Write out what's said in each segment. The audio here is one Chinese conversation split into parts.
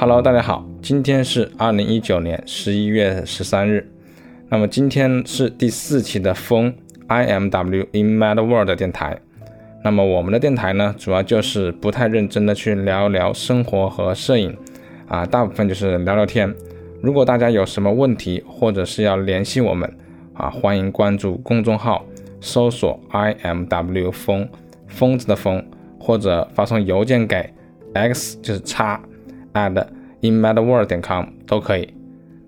Hello，大家好，今天是二零一九年十一月十三日。那么今天是第四期的风 I M W in Mad World 电台。那么我们的电台呢，主要就是不太认真的去聊聊生活和摄影啊，大部分就是聊聊天。如果大家有什么问题，或者是要联系我们啊，欢迎关注公众号，搜索 I M W 风疯子的疯，或者发送邮件给 x 就是叉。At inmadworld 点 com 都可以。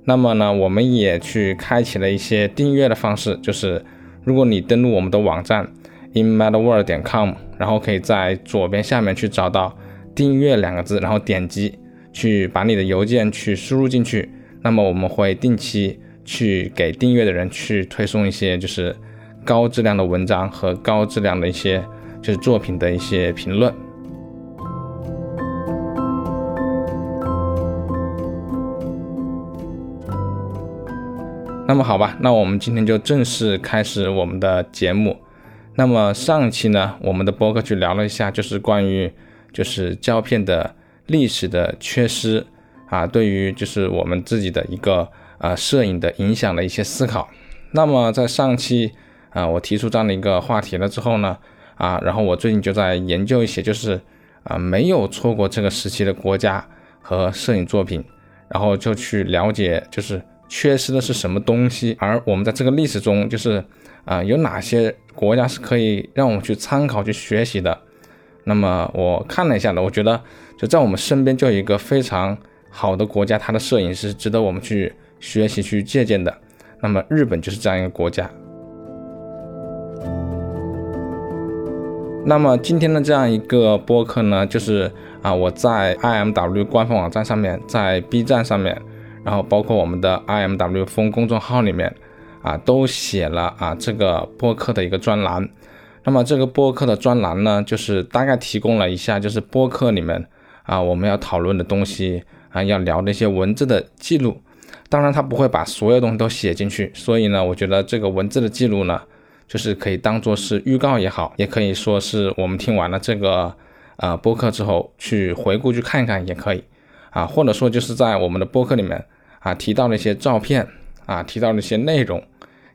那么呢，我们也去开启了一些订阅的方式，就是如果你登录我们的网站 inmadworld 点 com，然后可以在左边下面去找到订阅两个字，然后点击去把你的邮件去输入进去。那么我们会定期去给订阅的人去推送一些就是高质量的文章和高质量的一些就是作品的一些评论。那么好吧，那我们今天就正式开始我们的节目。那么上期呢，我们的播客去聊了一下，就是关于就是胶片的历史的缺失啊，对于就是我们自己的一个呃摄影的影响的一些思考。那么在上期啊，我提出这样的一个话题了之后呢，啊，然后我最近就在研究一些就是啊没有错过这个时期的国家和摄影作品，然后就去了解就是。缺失的是什么东西？而我们在这个历史中，就是啊，有哪些国家是可以让我们去参考、去学习的？那么我看了一下呢，我觉得就在我们身边就有一个非常好的国家，它的摄影是值得我们去学习、去借鉴的。那么日本就是这样一个国家。那么今天的这样一个播客呢，就是啊，我在 IMW 官方网站上面，在 B 站上面。然后包括我们的 I M W 风公众号里面啊，都写了啊这个播客的一个专栏。那么这个播客的专栏呢，就是大概提供了一下，就是播客里面啊我们要讨论的东西啊，要聊的一些文字的记录。当然，他不会把所有东西都写进去，所以呢，我觉得这个文字的记录呢，就是可以当做是预告也好，也可以说是我们听完了这个呃播客之后去回顾去看一看也可以。啊，或者说就是在我们的播客里面啊提到了一些照片啊，提到了一些内容，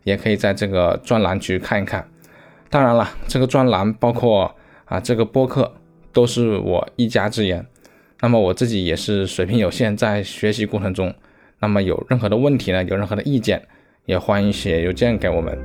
也可以在这个专栏去看一看。当然了，这个专栏包括啊这个播客都是我一家之言。那么我自己也是水平有限，在学习过程中，那么有任何的问题呢，有任何的意见，也欢迎写邮件给我们。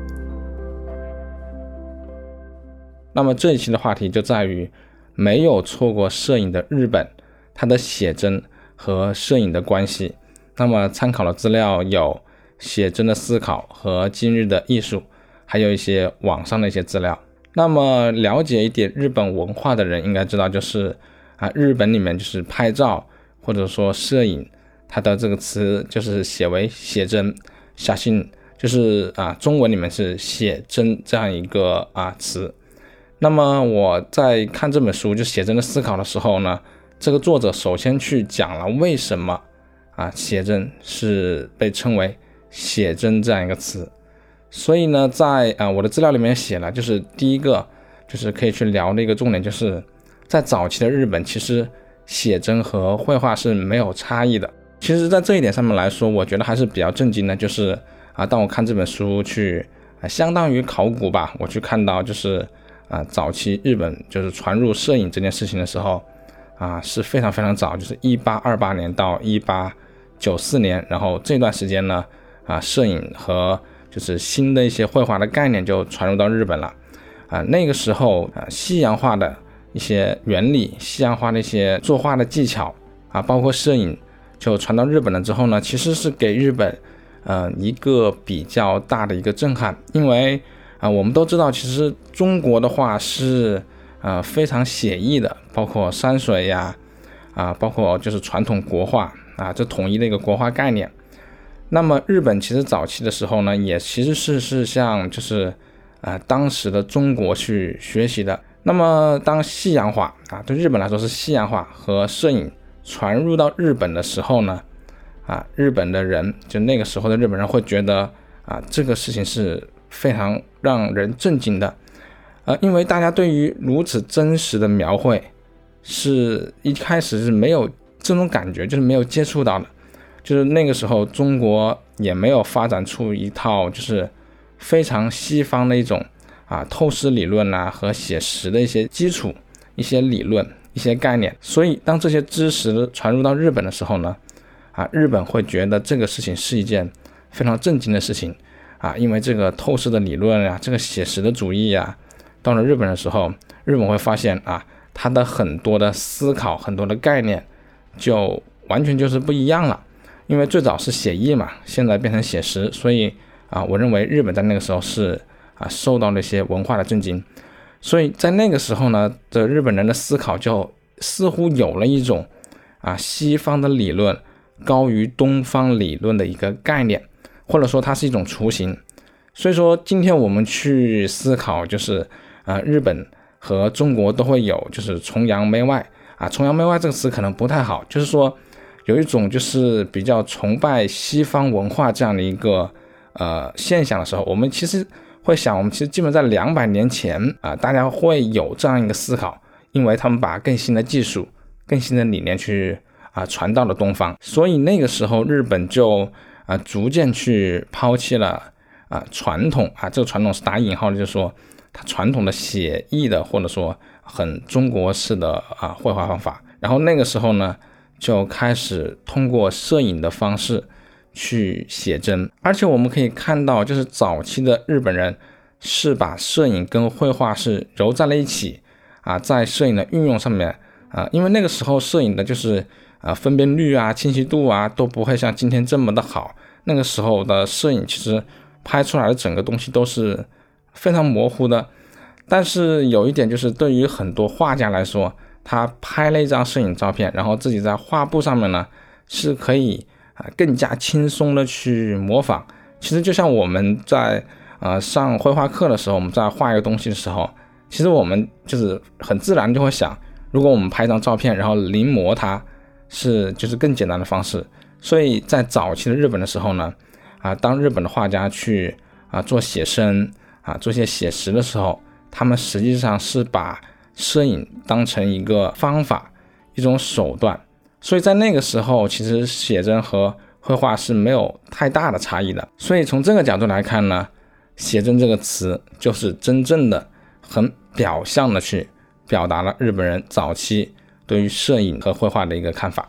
那么这一期的话题就在于没有错过摄影的日本，它的写真。和摄影的关系，那么参考的资料有写真的思考和今日的艺术，还有一些网上的一些资料。那么了解一点日本文化的人应该知道，就是啊，日本里面就是拍照或者说摄影，它的这个词就是写为写真，写信就是啊，中文里面是写真这样一个啊词。那么我在看这本书就写真的思考的时候呢。这个作者首先去讲了为什么啊写真是被称为写真这样一个词，所以呢，在啊我的资料里面写了，就是第一个就是可以去聊的一个重点，就是在早期的日本，其实写真和绘画是没有差异的。其实，在这一点上面来说，我觉得还是比较震惊的，就是啊，当我看这本书去啊，相当于考古吧，我去看到就是啊，早期日本就是传入摄影这件事情的时候。啊，是非常非常早，就是一八二八年到一八九四年，然后这段时间呢，啊，摄影和就是新的一些绘画的概念就传入到日本了，啊，那个时候啊，西洋画的一些原理，西洋画的一些作画的技巧啊，包括摄影就传到日本了之后呢，其实是给日本，呃，一个比较大的一个震撼，因为啊，我们都知道，其实中国的画是。呃，非常写意的，包括山水呀，啊，包括就是传统国画啊，这统一的一个国画概念。那么日本其实早期的时候呢，也其实是是向就是啊当时的中国去学习的。那么当西洋画啊，对日本来说是西洋画和摄影传入到日本的时候呢，啊，日本的人就那个时候的日本人会觉得啊，这个事情是非常让人震惊的。呃，因为大家对于如此真实的描绘，是一开始是没有这种感觉就是没有接触到的，就是那个时候中国也没有发展出一套就是非常西方的一种啊透视理论啊和写实的一些基础一些理论一些概念，所以当这些知识传入到日本的时候呢，啊日本会觉得这个事情是一件非常震惊的事情。啊，因为这个透视的理论呀，这个写实的主义呀，到了日本的时候，日本会发现啊。他的很多的思考，很多的概念，就完全就是不一样了。因为最早是写意嘛，现在变成写实，所以啊，我认为日本在那个时候是啊受到那些文化的震惊。所以在那个时候呢，的日本人的思考就似乎有了一种啊西方的理论高于东方理论的一个概念，或者说它是一种雏形。所以说今天我们去思考，就是啊日本。和中国都会有，就是崇洋媚外啊，崇洋媚外这个词可能不太好，就是说有一种就是比较崇拜西方文化这样的一个呃现象的时候，我们其实会想，我们其实基本在两百年前啊，大家会有这样一个思考，因为他们把更新的技术、更新的理念去啊传到了东方，所以那个时候日本就啊逐渐去抛弃了啊传统啊，这个传统是打引号的，就是说。它传统的写意的，或者说很中国式的啊绘画方法，然后那个时候呢，就开始通过摄影的方式去写真，而且我们可以看到，就是早期的日本人是把摄影跟绘画是揉在了一起啊，在摄影的运用上面啊，因为那个时候摄影的就是啊分辨率啊、清晰度啊都不会像今天这么的好，那个时候的摄影其实拍出来的整个东西都是。非常模糊的，但是有一点就是，对于很多画家来说，他拍了一张摄影照片，然后自己在画布上面呢，是可以啊更加轻松的去模仿。其实就像我们在呃上绘画课的时候，我们在画一个东西的时候，其实我们就是很自然就会想，如果我们拍一张照片，然后临摹它，是就是更简单的方式。所以在早期的日本的时候呢，啊，当日本的画家去啊做写生。啊，做些写实的时候，他们实际上是把摄影当成一个方法，一种手段。所以在那个时候，其实写真和绘画是没有太大的差异的。所以从这个角度来看呢，写真这个词就是真正的很表象的去表达了日本人早期对于摄影和绘画的一个看法。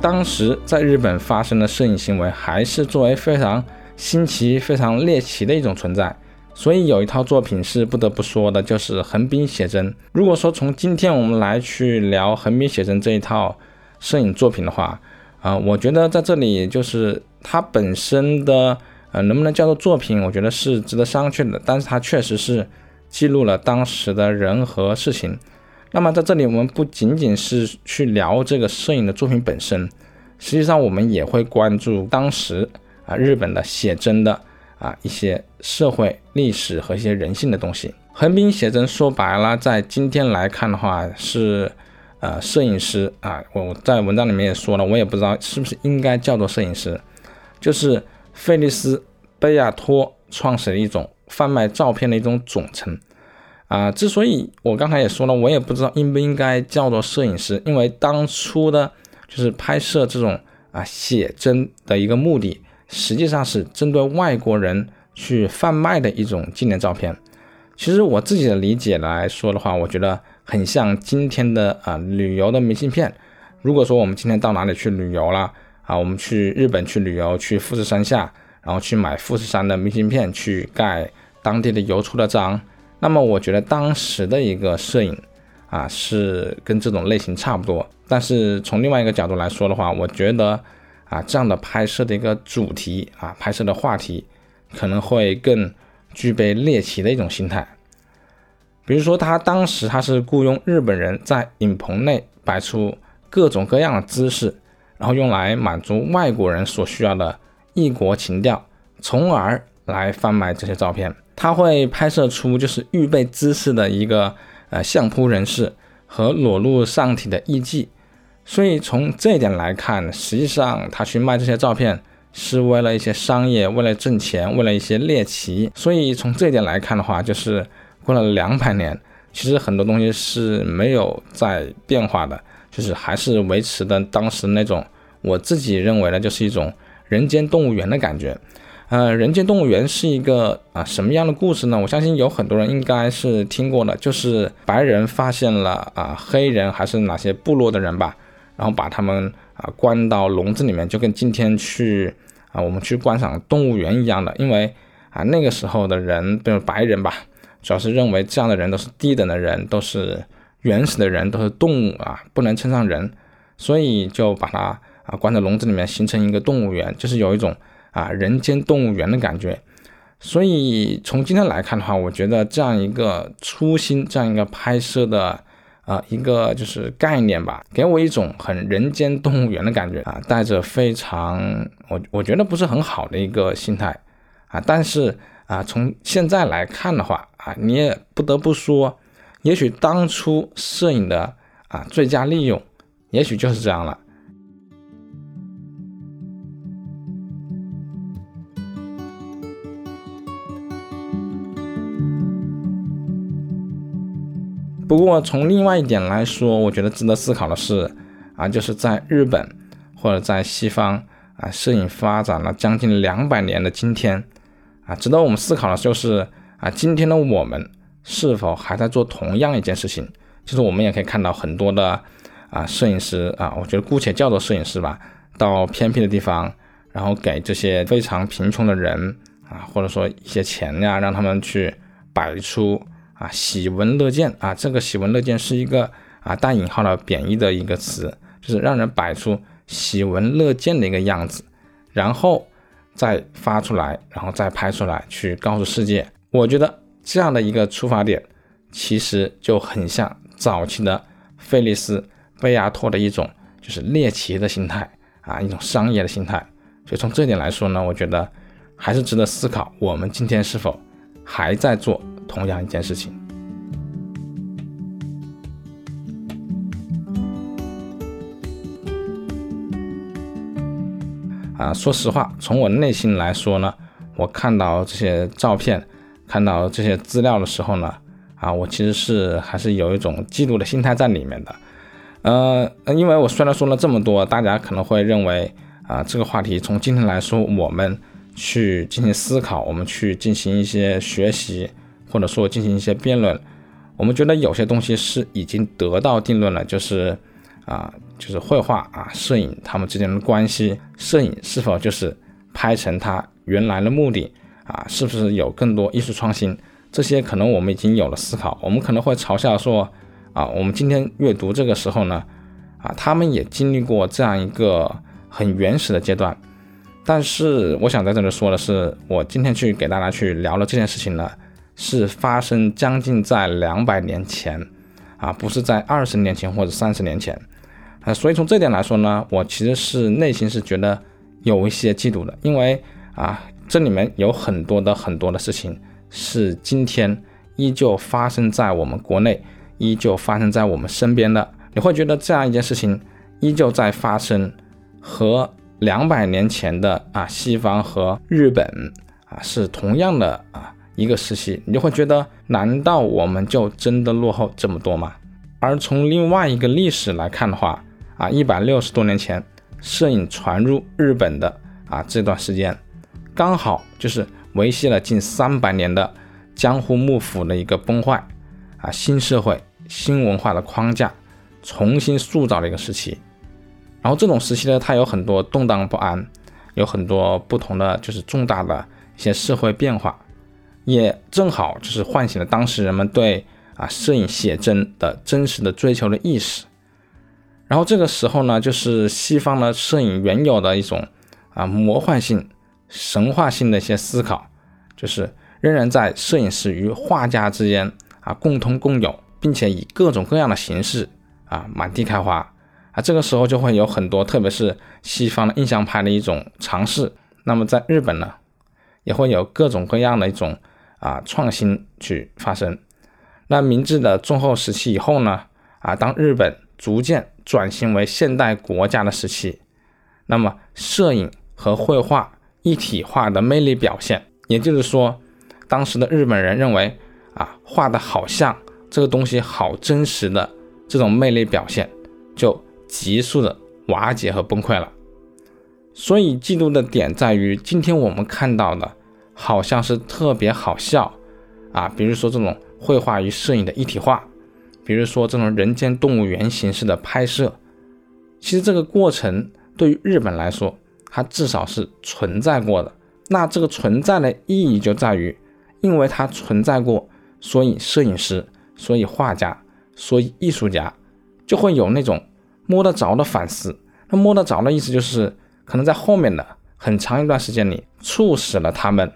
当时在日本发生的摄影行为，还是作为非常新奇、非常猎奇的一种存在。所以有一套作品是不得不说的，就是横滨写真。如果说从今天我们来去聊横滨写真这一套摄影作品的话，啊，我觉得在这里就是它本身的，呃，能不能叫做作品，我觉得是值得商榷的。但是它确实是记录了当时的人和事情。那么在这里，我们不仅仅是去聊这个摄影的作品本身，实际上我们也会关注当时啊日本的写真的啊一些社会历史和一些人性的东西。横滨写真说白了，在今天来看的话，是呃摄影师啊，我在文章里面也说了，我也不知道是不是应该叫做摄影师，就是费利斯贝亚托创始的一种贩卖照片的一种总称。啊，之所以我刚才也说了，我也不知道应不应该叫做摄影师，因为当初的，就是拍摄这种啊写真的一个目的，实际上是针对外国人去贩卖的一种纪念照片。其实我自己的理解来说的话，我觉得很像今天的啊旅游的明信片。如果说我们今天到哪里去旅游了啊，我们去日本去旅游，去富士山下，然后去买富士山的明信片，去盖当地的邮戳的章。那么我觉得当时的一个摄影啊，是跟这种类型差不多。但是从另外一个角度来说的话，我觉得啊，这样的拍摄的一个主题啊，拍摄的话题可能会更具备猎奇的一种心态。比如说，他当时他是雇佣日本人在影棚内摆出各种各样的姿势，然后用来满足外国人所需要的异国情调，从而来贩卖这些照片。他会拍摄出就是预备姿势的一个呃相扑人士和裸露上体的艺妓。所以从这一点来看，实际上他去卖这些照片是为了一些商业，为了挣钱，为了一些猎奇。所以从这一点来看的话，就是过了两百年，其实很多东西是没有在变化的，就是还是维持的当时那种我自己认为呢，就是一种人间动物园的感觉。呃，人间动物园是一个啊什么样的故事呢？我相信有很多人应该是听过的，就是白人发现了啊黑人还是哪些部落的人吧。然后把他们啊关到笼子里面，就跟今天去啊我们去观赏动物园一样的。因为啊那个时候的人，比如白人吧，主要是认为这样的人都是低等的人，都是原始的人，都是动物啊，不能称上人，所以就把他啊关在笼子里面，形成一个动物园，就是有一种啊人间动物园的感觉。所以从今天来看的话，我觉得这样一个初心，这样一个拍摄的。啊，一个就是概念吧，给我一种很人间动物园的感觉啊，带着非常我我觉得不是很好的一个心态啊，但是啊，从现在来看的话啊，你也不得不说，也许当初摄影的啊最佳利用，也许就是这样了。不过从另外一点来说，我觉得值得思考的是，啊，就是在日本或者在西方啊，摄影发展了将近两百年的今天，啊，值得我们思考的就是啊，今天的我们是否还在做同样一件事情？就是我们也可以看到很多的啊，摄影师啊，我觉得姑且叫做摄影师吧，到偏僻的地方，然后给这些非常贫穷的人啊，或者说一些钱呀，让他们去摆出。啊，喜闻乐见啊，这个喜闻乐见是一个啊带引号的贬义的一个词，就是让人摆出喜闻乐见的一个样子，然后再发出来，然后再拍出来，去告诉世界。我觉得这样的一个出发点，其实就很像早期的费利斯·贝亚托的一种就是猎奇的心态啊，一种商业的心态。所以从这点来说呢，我觉得还是值得思考，我们今天是否还在做。同样一件事情，啊，说实话，从我内心来说呢，我看到这些照片，看到这些资料的时候呢，啊，我其实是还是有一种嫉妒的心态在里面的。呃，因为我虽然说了这么多，大家可能会认为啊，这个话题从今天来说，我们去进行思考，我们去进行一些学习。或者说进行一些辩论，我们觉得有些东西是已经得到定论了，就是啊，就是绘画啊、摄影他们之间的关系，摄影是否就是拍成它原来的目的啊？是不是有更多艺术创新？这些可能我们已经有了思考，我们可能会嘲笑说啊，我们今天阅读这个时候呢，啊，他们也经历过这样一个很原始的阶段。但是我想在这里说的是，我今天去给大家去聊了这件事情呢。是发生将近在两百年前，啊，不是在二十年前或者三十年前，啊，所以从这点来说呢，我其实是内心是觉得有一些嫉妒的，因为啊，这里面有很多的很多的事情是今天依旧发生在我们国内，依旧发生在我们身边的，你会觉得这样一件事情依旧在发生，和两百年前的啊西方和日本啊是同样的啊。一个时期，你就会觉得，难道我们就真的落后这么多吗？而从另外一个历史来看的话，啊，一百六十多年前，摄影传入日本的啊这段时间，刚好就是维系了近三百年的江户幕府的一个崩坏，啊，新社会、新文化的框架重新塑造的一个时期。然后这种时期呢，它有很多动荡不安，有很多不同的就是重大的一些社会变化。也正好就是唤醒了当时人们对啊摄影写真的真实的追求的意识，然后这个时候呢，就是西方的摄影原有的一种啊魔幻性、神话性的一些思考，就是仍然在摄影师与画家之间啊共通共有，并且以各种各样的形式啊满地开花啊，这个时候就会有很多，特别是西方的印象派的一种尝试。那么在日本呢，也会有各种各样的一种。啊，创新去发生。那明治的中后时期以后呢，啊，当日本逐渐转型为现代国家的时期，那么摄影和绘画一体化的魅力表现，也就是说，当时的日本人认为啊，画的好像这个东西好真实的这种魅力表现，就急速的瓦解和崩溃了。所以嫉妒的点在于，今天我们看到的，好像是特别好笑啊，比如说这种绘画与摄影的一体化，比如说这种人间动物园形式的拍摄，其实这个过程对于日本来说，它至少是存在过的。那这个存在的意义就在于，因为它存在过，所以摄影师、所以画家、所以艺术家就会有那种摸得着的反思。那摸得着的意思就是。可能在后面的很长一段时间里，促使了他们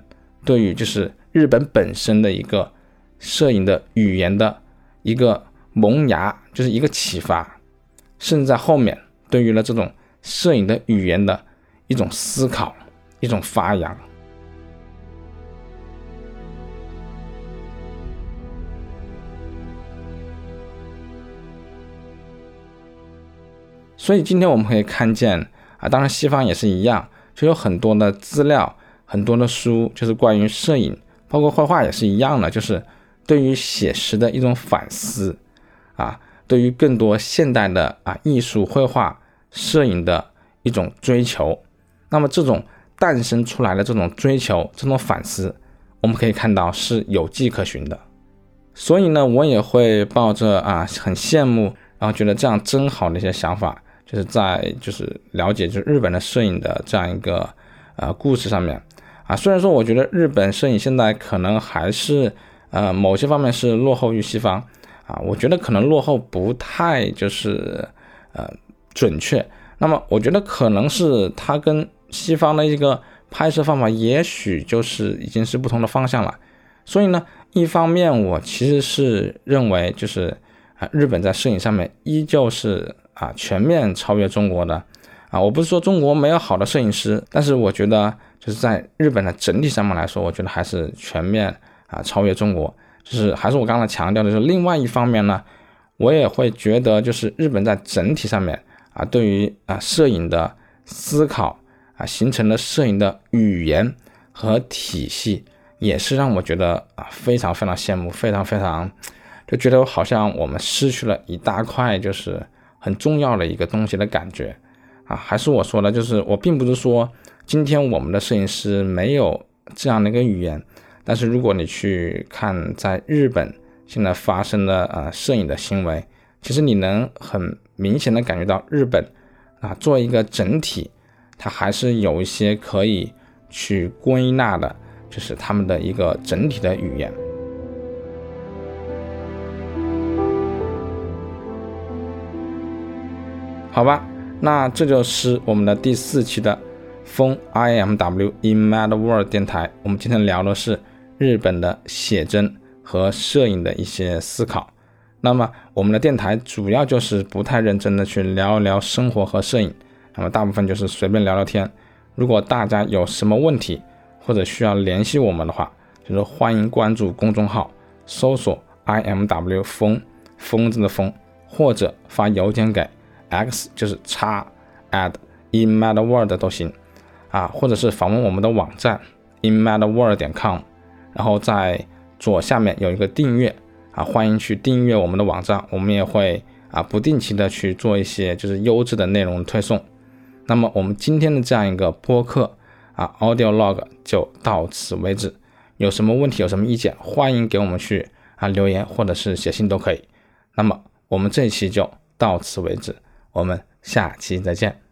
对于就是日本本身的一个摄影的语言的一个萌芽，就是一个启发，甚至在后面对于了这种摄影的语言的一种思考、一种发扬。所以今天我们可以看见。啊，当然，西方也是一样，就有很多的资料，很多的书，就是关于摄影，包括绘画也是一样的，就是对于写实的一种反思，啊，对于更多现代的啊艺术、绘画、摄影的一种追求。那么这种诞生出来的这种追求、这种反思，我们可以看到是有迹可循的。所以呢，我也会抱着啊很羡慕，然后觉得这样真好的一些想法。就是在就是了解就是日本的摄影的这样一个呃故事上面啊，虽然说我觉得日本摄影现在可能还是呃某些方面是落后于西方啊，我觉得可能落后不太就是呃准确。那么我觉得可能是它跟西方的一个拍摄方法也许就是已经是不同的方向了。所以呢，一方面我其实是认为就是啊日本在摄影上面依旧是。啊，全面超越中国的啊！我不是说中国没有好的摄影师，但是我觉得就是在日本的整体上面来说，我觉得还是全面啊超越中国。就是还是我刚才强调的，就是另外一方面呢，我也会觉得就是日本在整体上面啊，对于啊摄影的思考啊，形成了摄影的语言和体系，也是让我觉得啊非常非常羡慕，非常非常就觉得好像我们失去了一大块，就是。很重要的一个东西的感觉啊，还是我说的，就是我并不是说今天我们的摄影师没有这样的一个语言，但是如果你去看在日本现在发生的呃摄影的行为，其实你能很明显的感觉到日本啊作为一个整体，它还是有一些可以去归纳的，就是他们的一个整体的语言。好吧，那这就是我们的第四期的风 I M W in Mad World 电台。我们今天聊的是日本的写真和摄影的一些思考。那么我们的电台主要就是不太认真的去聊一聊生活和摄影，那么大部分就是随便聊聊天。如果大家有什么问题或者需要联系我们的话，就是欢迎关注公众号，搜索 I M W 风疯子的疯，或者发邮件给。X 就是叉 at in mad world 都行啊，或者是访问我们的网站 in mad world 点 com，然后在左下面有一个订阅啊，欢迎去订阅我们的网站，我们也会啊不定期的去做一些就是优质的内容推送。那么我们今天的这样一个播客啊 audio log 就到此为止，有什么问题有什么意见，欢迎给我们去啊留言或者是写信都可以。那么我们这一期就到此为止。我们下期再见。